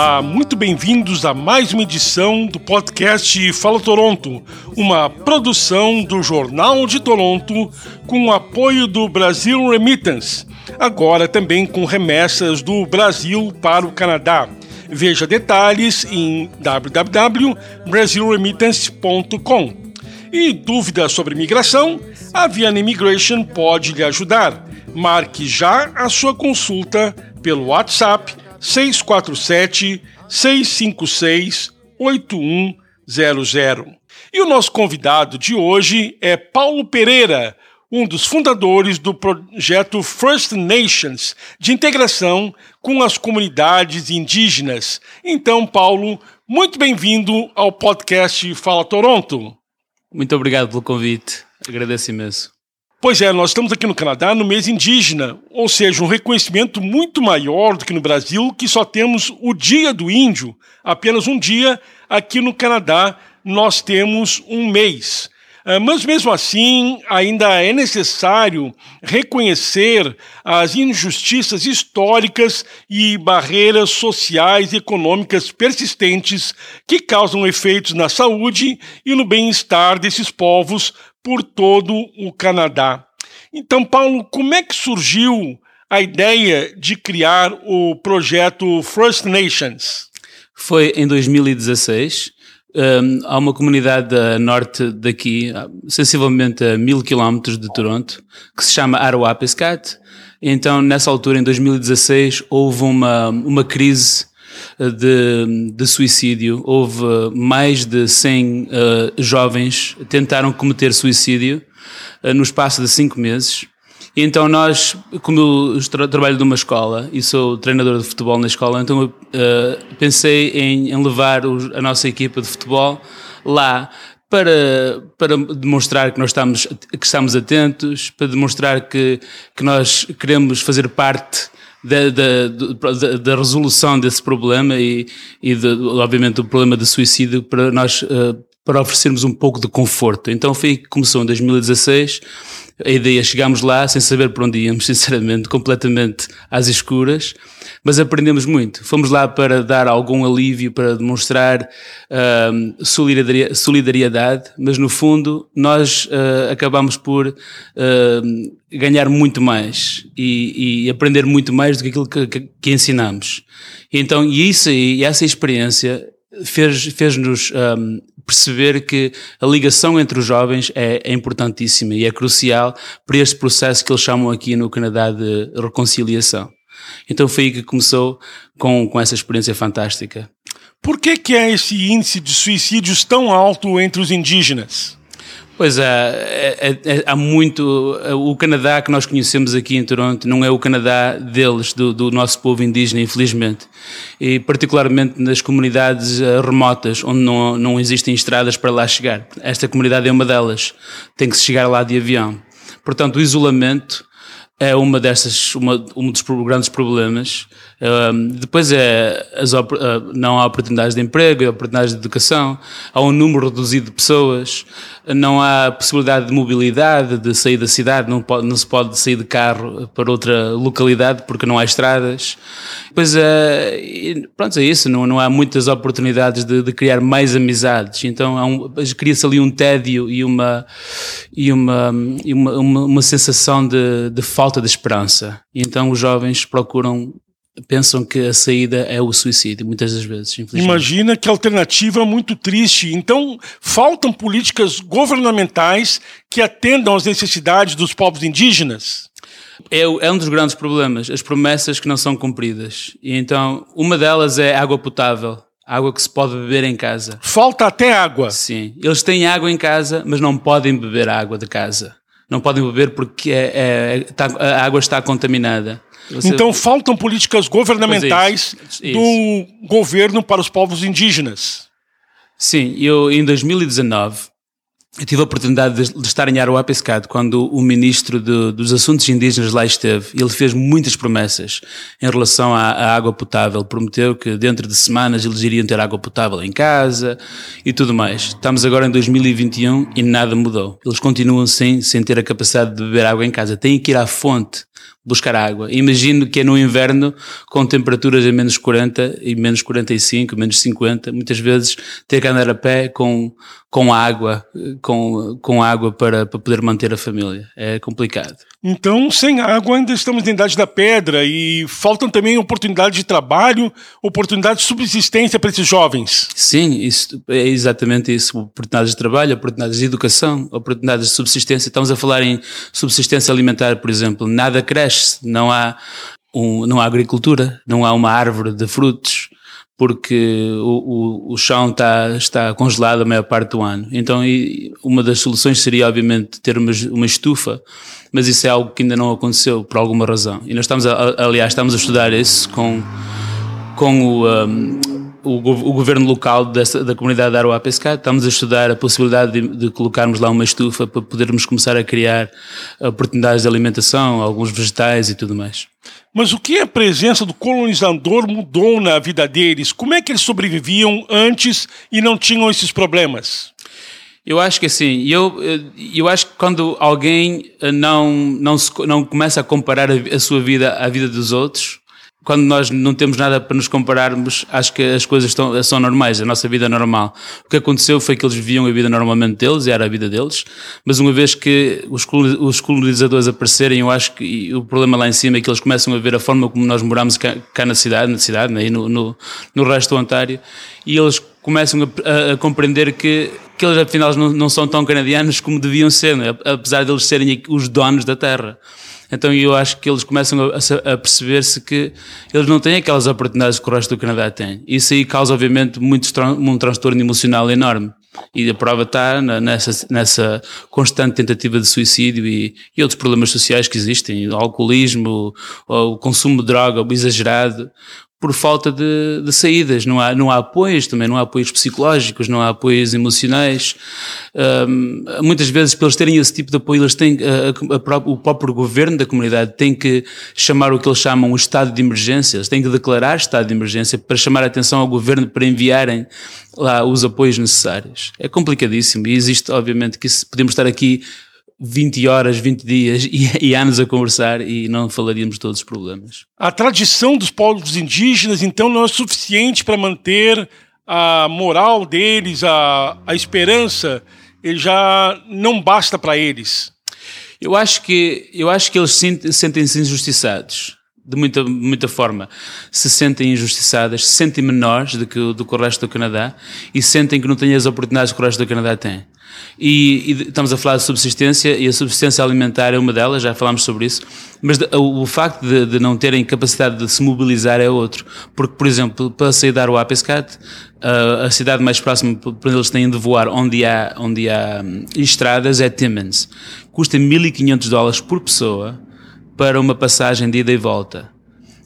Olá, muito bem-vindos a mais uma edição do podcast Fala Toronto, uma produção do Jornal de Toronto com o apoio do Brasil Remittance, agora também com remessas do Brasil para o Canadá. Veja detalhes em www.brasilremittance.com. E dúvidas sobre imigração? A Viana Immigration pode lhe ajudar. Marque já a sua consulta pelo WhatsApp 647 656 8100. E o nosso convidado de hoje é Paulo Pereira, um dos fundadores do projeto First Nations de integração com as comunidades indígenas. Então, Paulo, muito bem-vindo ao podcast Fala Toronto. Muito obrigado pelo convite, agradeço imenso. Pois é, nós estamos aqui no Canadá no mês indígena, ou seja, um reconhecimento muito maior do que no Brasil, que só temos o Dia do Índio, apenas um dia. Aqui no Canadá nós temos um mês. Ah, mas mesmo assim, ainda é necessário reconhecer as injustiças históricas e barreiras sociais e econômicas persistentes que causam efeitos na saúde e no bem-estar desses povos por todo o Canadá. Então, Paulo, como é que surgiu a ideia de criar o projeto First Nations? Foi em 2016. Um, há uma comunidade a norte daqui, sensivelmente a mil quilómetros de Toronto, que se chama Arawapiskat. Então, nessa altura, em 2016, houve uma, uma crise de, de suicídio. Houve mais de 100 uh, jovens que tentaram cometer suicídio uh, no espaço de 5 meses. E então nós, como eu tra trabalho numa escola e sou treinador de futebol na escola, então eu uh, pensei em, em levar os, a nossa equipa de futebol lá para, para demonstrar que nós estamos, que estamos atentos, para demonstrar que, que nós queremos fazer parte da, da, da, resolução desse problema e, e de, obviamente do problema de suicídio para nós uh, para oferecermos um pouco de conforto. Então foi que começou em 2016 a ideia, chegámos lá sem saber para onde íamos, sinceramente, completamente às escuras, mas aprendemos muito. Fomos lá para dar algum alívio, para demonstrar solidariedade, mas no fundo nós uh, acabamos por uh, ganhar muito mais e, e, aprender muito mais do que aquilo que, que, que ensinamos. Então, e isso e essa experiência fez-nos fez um, perceber que a ligação entre os jovens é, é, importantíssima e é crucial para este processo que eles chamam aqui no Canadá de reconciliação. Então foi aí que começou com, com essa experiência fantástica. Por que, que é esse índice de suicídios tão alto entre os indígenas? Pois é, é, é, há muito. O Canadá que nós conhecemos aqui em Toronto não é o Canadá deles, do, do, nosso povo indígena, infelizmente. E particularmente nas comunidades eh, remotas, onde não, não existem estradas para lá chegar. Esta comunidade é uma delas. Tem que se chegar lá de avião. Portanto, o isolamento é uma dessas, uma, um dos grandes problemas. Um, depois é as, uh, não há oportunidades de emprego, oportunidades de educação, há um número reduzido de pessoas, não há possibilidade de mobilidade, de sair da cidade, não, pode, não se pode sair de carro para outra localidade porque não há estradas. Depois é, pronto, é isso, não, não há muitas oportunidades de, de criar mais amizades, então um, cria-se ali um tédio e uma, e uma, e uma, uma, uma sensação de, de falta de esperança. E então os jovens procuram pensam que a saída é o suicídio, muitas das vezes. Imagina que alternativa muito triste. Então, faltam políticas governamentais que atendam às necessidades dos povos indígenas? É, é, um dos grandes problemas, as promessas que não são cumpridas. E então, uma delas é água potável. Água que se pode beber em casa. Falta até água. Sim. Eles têm água em casa, mas não podem beber água de casa. Não podem beber porque é, é, tá, a água está contaminada. Você... Então faltam políticas governamentais isso, isso. do governo para os povos indígenas. Sim, eu em 2019 eu tive a oportunidade de, de estar em Aruapescado quando o ministro de, dos Assuntos Indígenas lá esteve. Ele fez muitas promessas em relação à, à, água potável. Prometeu que dentro de semanas eles iriam ter água potável em casa e tudo mais. Estamos agora em 2021 e nada mudou. Eles continuam sem, sem ter a capacidade de beber água em casa. Têm que ir à fonte buscar água. Imagino que é no inverno, com temperaturas a menos 40 e menos 45, menos 50, muitas vezes ter que andar a pé com, com água, com, com água para, para poder manter a família. É complicado. Então, sem água, ainda estamos na idade da pedra e faltam também oportunidades de trabalho, oportunidades de subsistência para esses jovens. Sim, isso é exatamente isso. Oportunidades de trabalho, oportunidades de educação, oportunidades de subsistência. Estamos a falar em subsistência alimentar, por exemplo. Nada cresce, não há, um, não há agricultura, não há uma árvore de frutos porque o, o, o chão está, está congelado a maior parte do ano. Então, uma das soluções seria, obviamente, ter uma, uma estufa, mas isso é algo que ainda não aconteceu por alguma razão. E nós estamos, a, aliás, estamos a estudar isso com, com o, um, o, o, governo local dessa, da comunidade da Aroa Pescar, estamos a estudar a possibilidade de, de, colocarmos lá uma estufa para podermos começar a criar oportunidades de alimentação, alguns vegetais e tudo mais. Mas o que a presença do colonizador mudou na vida deles? Como é que eles sobreviviam antes e não tinham esses problemas? Eu acho que assim, eu, eu acho que quando alguém não, não, se, não começa a comparar a, a sua vida à vida dos outros, quando nós não temos nada para nos compararmos, acho que as coisas estão, são normais, a nossa vida é normal. O que aconteceu foi que eles viviam a vida normalmente deles, e era a vida deles, mas uma vez que os colonizadores aparecerem, eu acho que o problema lá em cima é que eles começam a ver a forma como nós moramos cá, cá na cidade, na cidade, né, no, no, no resto do Ontário, e eles começam a, a, a compreender que, que eles afinal não, não são tão canadianos como deviam ser, né? apesar de eles serem os donos da terra. Então eu acho que eles começam a, a perceber-se que eles não têm aquelas oportunidades que o resto do Canadá tem. Isso aí causa, obviamente, muito, um transtorno emocional enorme. E a prova está nessa, nessa constante tentativa de suicídio e, e outros problemas sociais que existem, o alcoolismo, o, o consumo de droga o exagerado, por falta de, de, saídas. Não há, não há apoios também, não há apoios psicológicos, não há apoios emocionais. Um, muitas vezes, para eles terem esse tipo de apoio, eles têm, a, a, a, o próprio governo da comunidade tem que chamar o que eles chamam o estado de emergência. Eles têm que declarar estado de emergência para chamar a atenção ao governo para enviarem lá os apoios necessários. É complicadíssimo e existe, obviamente, que podemos estar aqui 20 horas, 20 dias e, e, anos a conversar e não falaríamos todos os problemas. A tradição dos povos indígenas, então, não é suficiente para manter a moral deles, a, a esperança, ele já não basta para eles. Eu acho que, eu acho que eles sentem-se injustiçados de muita, muita forma, se sentem injustiçadas, se sentem menores do que, do que o resto do Canadá e sentem que não têm as oportunidades que o resto do Canadá tem. E, e, estamos a falar de subsistência e a subsistência alimentar é uma delas, já falámos sobre isso, mas de, o, o, facto de, de, não terem capacidade de se mobilizar é outro. Porque, por exemplo, para sair da Aruá Pescat, a, a cidade mais próxima para eles têm de voar, onde há, onde há hum, estradas, é Timmins. Custa 1500 dólares por pessoa para uma passagem de ida e volta.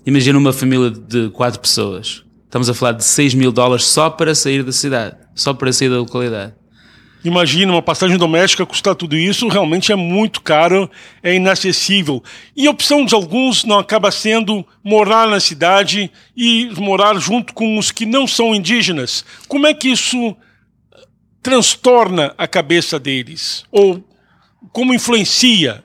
Imagina uma família de quatro pessoas. Estamos a falar de 6 mil dólares só para sair da cidade, só para sair da localidade. Imagina, uma passagem doméstica custar tudo isso, realmente é muito caro, é inacessível. E a opção de alguns não acaba sendo morar na cidade e morar junto com os que não são indígenas. Como é que isso transtorna a cabeça deles? Ou como influencia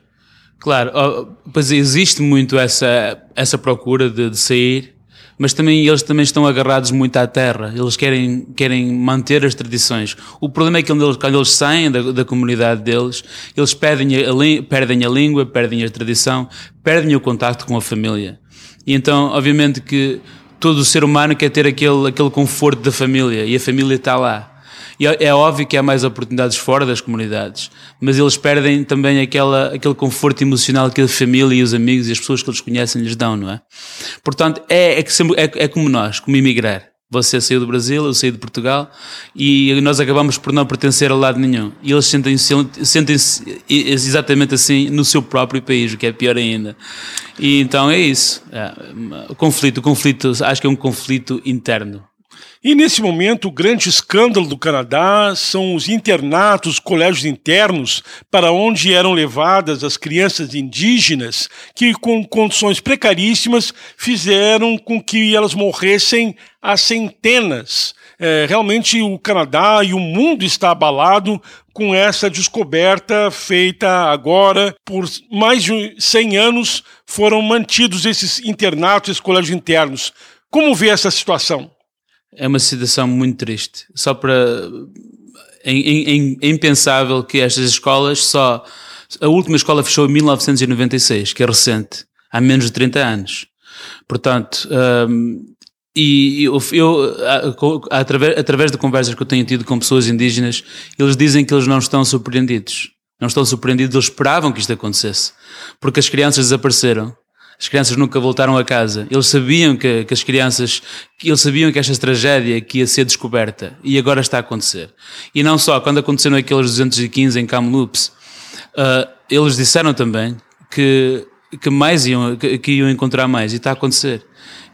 Claro, pois existe muito essa, essa procura de, de, sair, mas também eles também estão agarrados muito à terra. Eles querem, querem manter as tradições. O problema é que quando eles, quando eles saem da, da comunidade deles, eles perdem a, perdem a língua, perdem a tradição, perdem o contacto com a família. E então, obviamente que todo o ser humano quer ter aquele, aquele conforto da família e a família está lá. E é, é óbvio que há mais oportunidades fora das comunidades, mas eles perdem também aquela, aquele conforto emocional que a família e os amigos e as pessoas que eles conhecem lhes dão, não é? Portanto, é, é, é, é como nós, como emigrar. Você saiu do Brasil, eu saí de Portugal e nós acabamos por não pertencer a lado nenhum. E eles sentem-se sentem exatamente assim no seu próprio país, o que é pior ainda. E então é isso. É, o conflito, o conflito, acho que é um conflito interno. E nesse momento, o grande escândalo do Canadá são os internatos, os colégios internos, para onde eram levadas as crianças indígenas, que com condições precaríssimas fizeram com que elas morressem a centenas É, realmente o Canadá e o mundo está abalado com essa descoberta feita agora por mais de 100 anos foram mantidos esses internatos, esses colégios internos. Como vê essa situação? É uma situação muito triste. Só para é, é, é impensável que estas escolas só a última escola fechou em 1996, que é recente, há menos de 30 anos. Portanto, um, e eu, eu através, através de conversas que eu tenho tido com pessoas indígenas, eles dizem que eles não estão surpreendidos. Não estão surpreendidos, eles esperavam que isto acontecesse. Porque as crianças desapareceram. As crianças nunca voltaram a casa. Eles sabiam que, que as crianças, eles sabiam que esta tragédia que ia ser descoberta e agora está a acontecer. E não só, quando aconteceram aqueles 215 em Kamloops, uh, eles disseram também que, que mais iam, que, que iam encontrar mais e está a acontecer.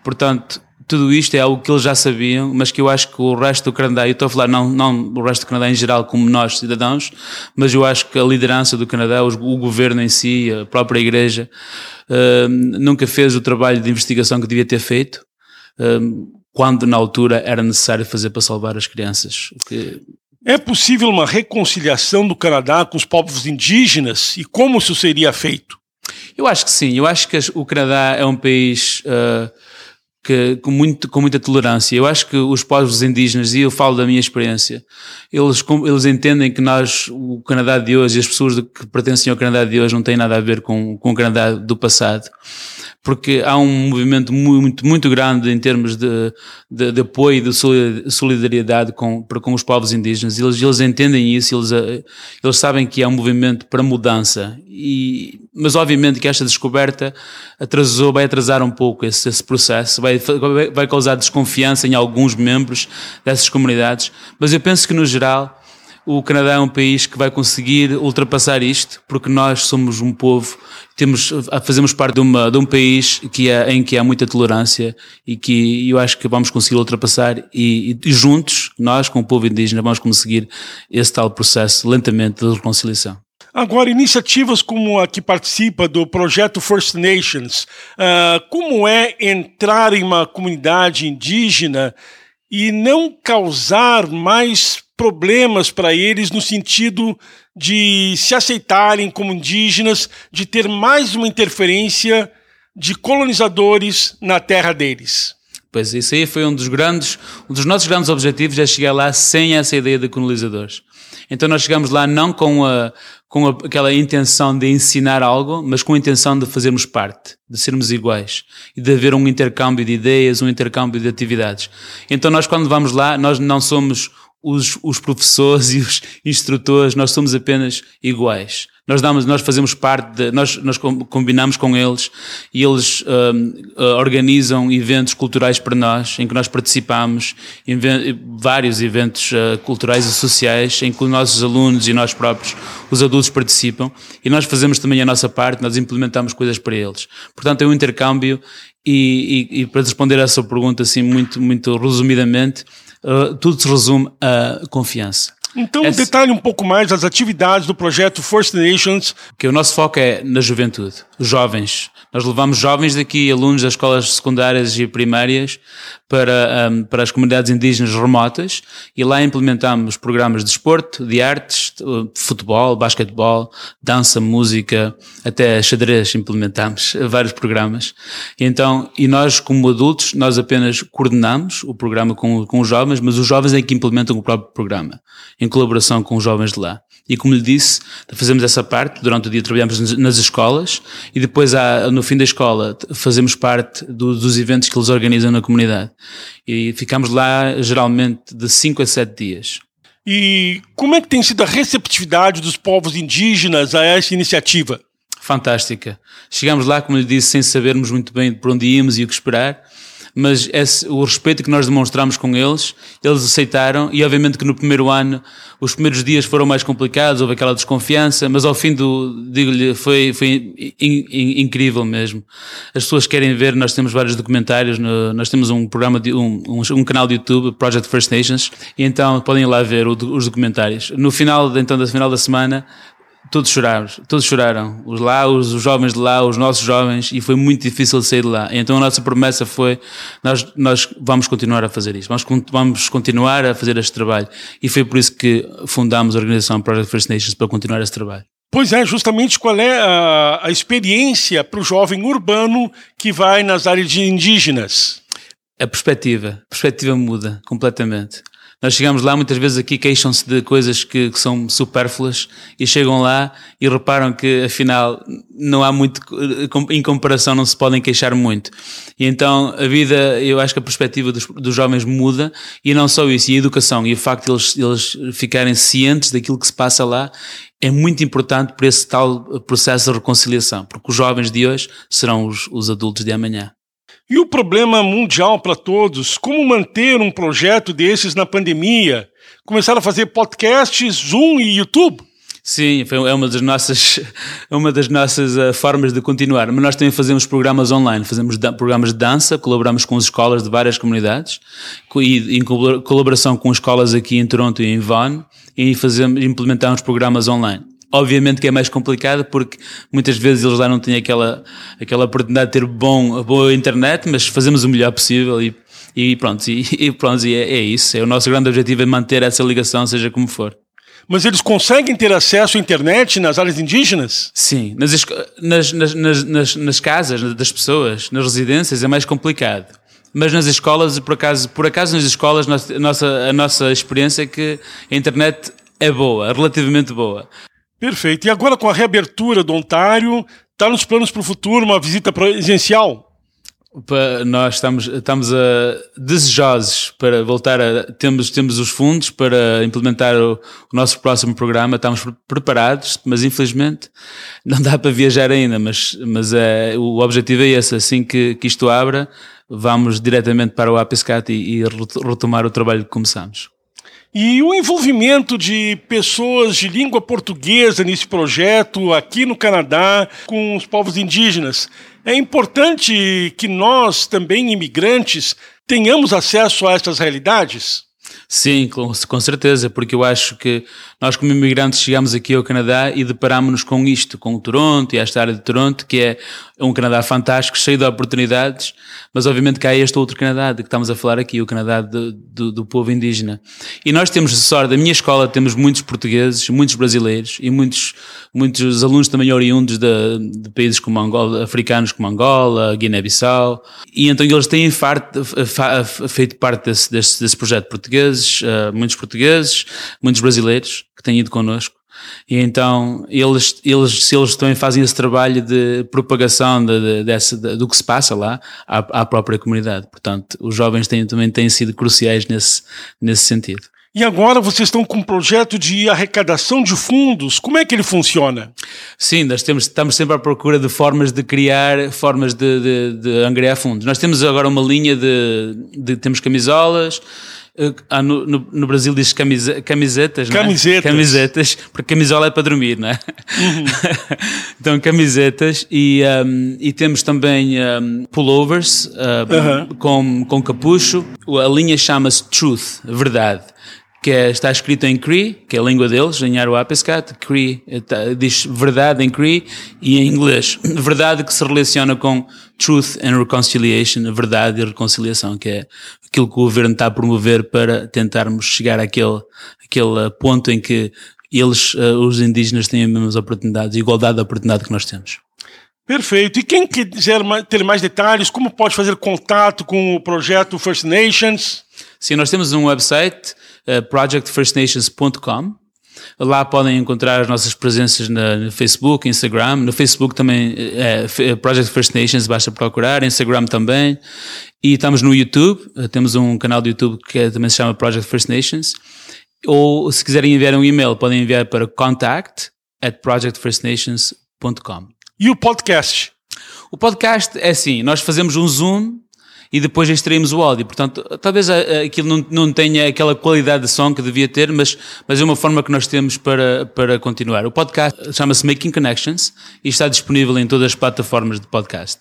Portanto, tudo isto é algo que eles já sabiam, mas que eu acho que o resto do Canadá, eu estou a falar não, não o resto do Canadá em geral como nós cidadãos, mas eu acho que a liderança do Canadá, o governo em si, a própria igreja, uh, nunca fez o trabalho de investigação que devia ter feito, uh, quando na altura era necessário fazer para salvar as crianças. Que... É possível uma reconciliação do Canadá com os povos indígenas e como isso seria feito? Eu acho que sim. Eu acho que o Canadá é um país uh, que, com, muito, com muita tolerância. Eu acho que os povos indígenas, e eu falo da minha experiência, eles, eles entendem que nós, o Canadá de hoje, as pessoas que pertencem ao Canadá de hoje não têm nada a ver com, com o Canadá do passado porque há um movimento muito, muito grande em termos de, de, de apoio e de solidariedade com, para com os povos indígenas. Eles, eles entendem isso, eles, eh, eles sabem que há um movimento para mudança. E, mas obviamente que esta descoberta atrasou, vai atrasar um pouco esse, esse processo, vai, vai causar desconfiança em alguns membros dessas comunidades. Mas eu penso que no geral, o Canadá é um país que vai conseguir ultrapassar isto, porque nós somos um povo, temos, fazemos parte de, uma, de um país que é, em que há muita tolerância e que eu acho que vamos conseguir ultrapassar e, e juntos, nós com o povo indígena, vamos conseguir esse tal processo lentamente de reconciliação. Agora, iniciativas como a que participa do projeto First Nations, uh, como é entrar em uma comunidade indígena e não causar mais problemas para eles no sentido de se aceitarem como indígenas, de ter mais uma interferência de colonizadores na terra deles. Pois isso aí foi um dos grandes, um dos nossos grandes objetivos é chegar lá sem essa ideia de colonizadores. Então nós chegamos lá não com, a, com a, aquela intenção de ensinar algo, mas com a intenção de fazermos parte, de sermos iguais e de haver um intercâmbio de ideias, um intercâmbio de atividades. Então nós quando vamos lá, nós não somos os, os professores e os instrutores, nós somos apenas iguais. Nós damos, nós fazemos parte de, nós, nós combinamos com eles e eles um, uh, organizam eventos culturais para nós, em que nós participamos, vários eventos uh, culturais e sociais, em que os nossos alunos e nós próprios, os adultos participam e nós fazemos também a nossa parte, nós implementamos coisas para eles. Portanto, é um intercâmbio e, e, e para responder a essa pergunta assim muito, muito resumidamente, uh, tudo se resume a confiança. Então, Essa... detalhe um pouco mais as atividades do projeto First Nations. Que o nosso foco é na juventude, jovens. Nós levamos jovens daqui, alunos das escolas secundárias e primárias, para, um, para as comunidades indígenas remotas e lá implementamos programas de esporte, de artes, de futebol, basquetebol, dança, música, até xadrez implementamos vários programas. Então, e nós como adultos, nós apenas coordenamos o programa com, com os jovens, mas os jovens é que implementam o próprio programa, em colaboração com os jovens de lá. E como lhe disse, fazemos essa parte, durante o dia trabalhamos nas escolas e depois no fim da escola fazemos parte do, dos eventos que eles organizam na comunidade. E ficamos lá geralmente de 5 a 7 dias. E como é que tem sido a receptividade dos povos indígenas a essa iniciativa? Fantástica. Chegamos lá, como lhe disse, sem sabermos muito bem por onde íamos e o que esperar mas esse, o respeito que nós demonstramos com eles, eles aceitaram e obviamente que no primeiro ano, os primeiros dias foram mais complicados, houve aquela desconfiança, mas ao fim do, digo-lhe, foi, foi in, in, incrível mesmo. As pessoas querem ver, nós temos vários documentários, no, nós temos um programa, de, um, um, um, canal de YouTube, Project First Nations, e então podem ir lá ver o, os documentários. No final, então, da final da semana, todos choraram, todos choraram. Os lá, os, os, jovens de lá, os nossos jovens, e foi muito difícil sair de lá. Então a nossa promessa foi: nós, nós vamos continuar a fazer isto, vamos, vamos continuar a fazer este trabalho. E foi por isso que fundámos a organização Project First Nations para continuar esse trabalho. Pois é, justamente qual é a, a experiência para o jovem urbano que vai nas áreas indígenas? A perspectiva, a perspectiva muda completamente. Nós chegamos lá, muitas vezes aqui queixam-se de coisas que, que, são supérfluas e chegam lá e reparam que afinal não há muito, em comparação não se podem queixar muito. E então a vida, eu acho que a perspectiva dos, dos jovens muda e não só isso, e a educação e o facto de eles, eles ficarem cientes daquilo que se passa lá é muito importante para esse tal processo de reconciliação, porque os jovens de hoje serão os, os adultos de amanhã. E o problema mundial para todos, como manter um projeto desses na pandemia? Começaram a fazer podcasts, Zoom e YouTube? Sim, é uma das nossas, é uma das nossas uh, formas de continuar. Mas nós também fazemos programas online, fazemos programas de dança, colaboramos com as escolas de várias comunidades e em colaboração com escolas aqui em Toronto e em Vaughan e fazemos, implementamos programas online. Obviamente que é mais complicado porque muitas vezes eles lá não têm aquela, aquela oportunidade de ter bom, boa internet, mas fazemos o melhor possível e, e pronto, e, e pronto, e é, é isso. É o nosso grande objetivo é manter essa ligação, seja como for. Mas eles conseguem ter acesso à internet nas áreas indígenas? Sim, nas, nas, nas, nas, nas casas das pessoas, nas residências é mais complicado. Mas nas escolas, por acaso, por acaso nas escolas, a nossa, a nossa experiência é que a internet é boa, relativamente boa. Perfeito. E agora com a reabertura do Ontário, está nos planos para o futuro uma visita presencial? nós estamos, estamos a, desejosos para voltar a. Temos, temos os fundos para implementar o, o, nosso próximo programa, estamos preparados, mas infelizmente não dá para viajar ainda. Mas, mas é, o objetivo é esse: assim que, que isto abra, vamos diretamente para o APSCAT e, e retomar o trabalho que começamos. E o envolvimento de pessoas de língua portuguesa nesse projeto aqui no Canadá com os povos indígenas. É importante que nós, também imigrantes, tenhamos acesso a essas realidades? Sim, com, com certeza, porque eu acho que nós como imigrantes chegamos aqui ao Canadá e deparámos-nos com isto, com o Toronto e esta área de Toronto, que é um Canadá fantástico, cheio de oportunidades, mas obviamente que há este outro Canadá de que estamos a falar aqui, o Canadá do, do, do povo indígena. E nós temos sorte, da minha escola temos muitos portugueses, muitos brasileiros e muitos, muitos alunos também oriundos de, de países como Angola, africanos como Angola, Guiné-Bissau, e então eles têm feito parte desse, desse, desse projeto portugueses, uh, muitos portugueses, muitos brasileiros que têm ido connosco. E então eles, eles, se eles também fazem esse trabalho de propagação de, de, dessa, de, do que se passa lá à, à, própria comunidade. Portanto, os jovens têm, também têm sido cruciais nesse, nesse sentido. E agora vocês estão com um projeto de arrecadação de fundos. Como é que ele funciona? Sim, nós temos, estamos sempre à procura de formas de criar, formas de, de, de angariar fundos. Nós temos agora uma linha de, de temos camisolas, ah, no, no, no, Brasil diz camisa, camisetas, camisetas. É? Camisetas, porque camisola é para dormir, não é? Uhum. então, camisetas e, um, e temos também um, pullovers uh, uhum. com, com capucho. A linha chama-se Truth, verdade que é, está escrito em Cree, que é a língua deles, em Aruapescat, Cree tá, diz verdade em Cree, e em inglês, verdade que se relaciona com Truth and Reconciliation, verdade e reconciliação, que é aquilo que o governo está a promover para tentarmos chegar àquele, àquele ponto em que eles, eh, os indígenas, têm as mesmas oportunidades, igualdade de oportunidade que nós temos. Perfeito. E quem quiser ter mais detalhes, como pode fazer contato com o projeto First Nations? Sim, nós temos um website, projectfirstnations.com. Lá podem encontrar as nossas presenças na, no Facebook, Instagram. No Facebook também é, é Project First Nations, basta procurar. Instagram também. E estamos no YouTube. Temos um canal do YouTube que é, também se chama Project First Nations. Ou se quiserem enviar um e-mail, podem enviar para contact at projectfirstnations.com. E o podcast? O podcast é assim, nós fazemos um zoom e depois extraímos o áudio. Portanto, talvez aquilo não, não tenha aquela qualidade de som que devia ter, mas, mas é uma forma que nós temos para, para continuar. O podcast chama-se Making Connections e está disponível em todas as plataformas de podcast.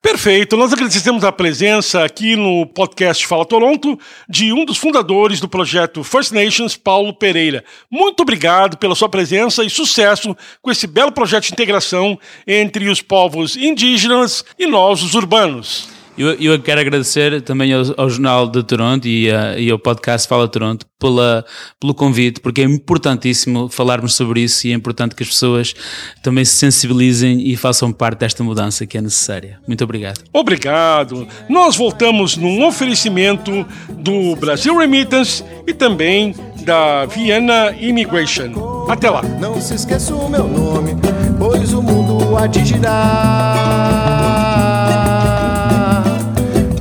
Perfeito. Nós agradecemos a presença aqui no podcast Fala Toronto de um dos fundadores do projeto First Nations, Paulo Pereira. Muito obrigado pela sua presença e sucesso com esse belo projeto de integração entre os povos indígenas e nós, os urbanos. Eu, eu quero agradecer também ao, ao Jornal de Toronto e, uh, e, ao podcast Fala Toronto pela, pelo convite, porque é importantíssimo falarmos sobre isso e é importante que as pessoas também se sensibilizem e façam parte desta mudança que é necessária. Muito obrigado. Obrigado. Nós voltamos num oferecimento do Brasil Remittance e também da Vienna Immigration. Até lá. Não se esqueça o meu nome, pois o mundo há de girar.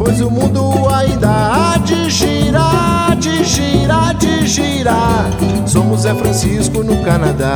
Pois o mundo ainda há de girar, de girar, de girar. Somos Zé Francisco no Canadá.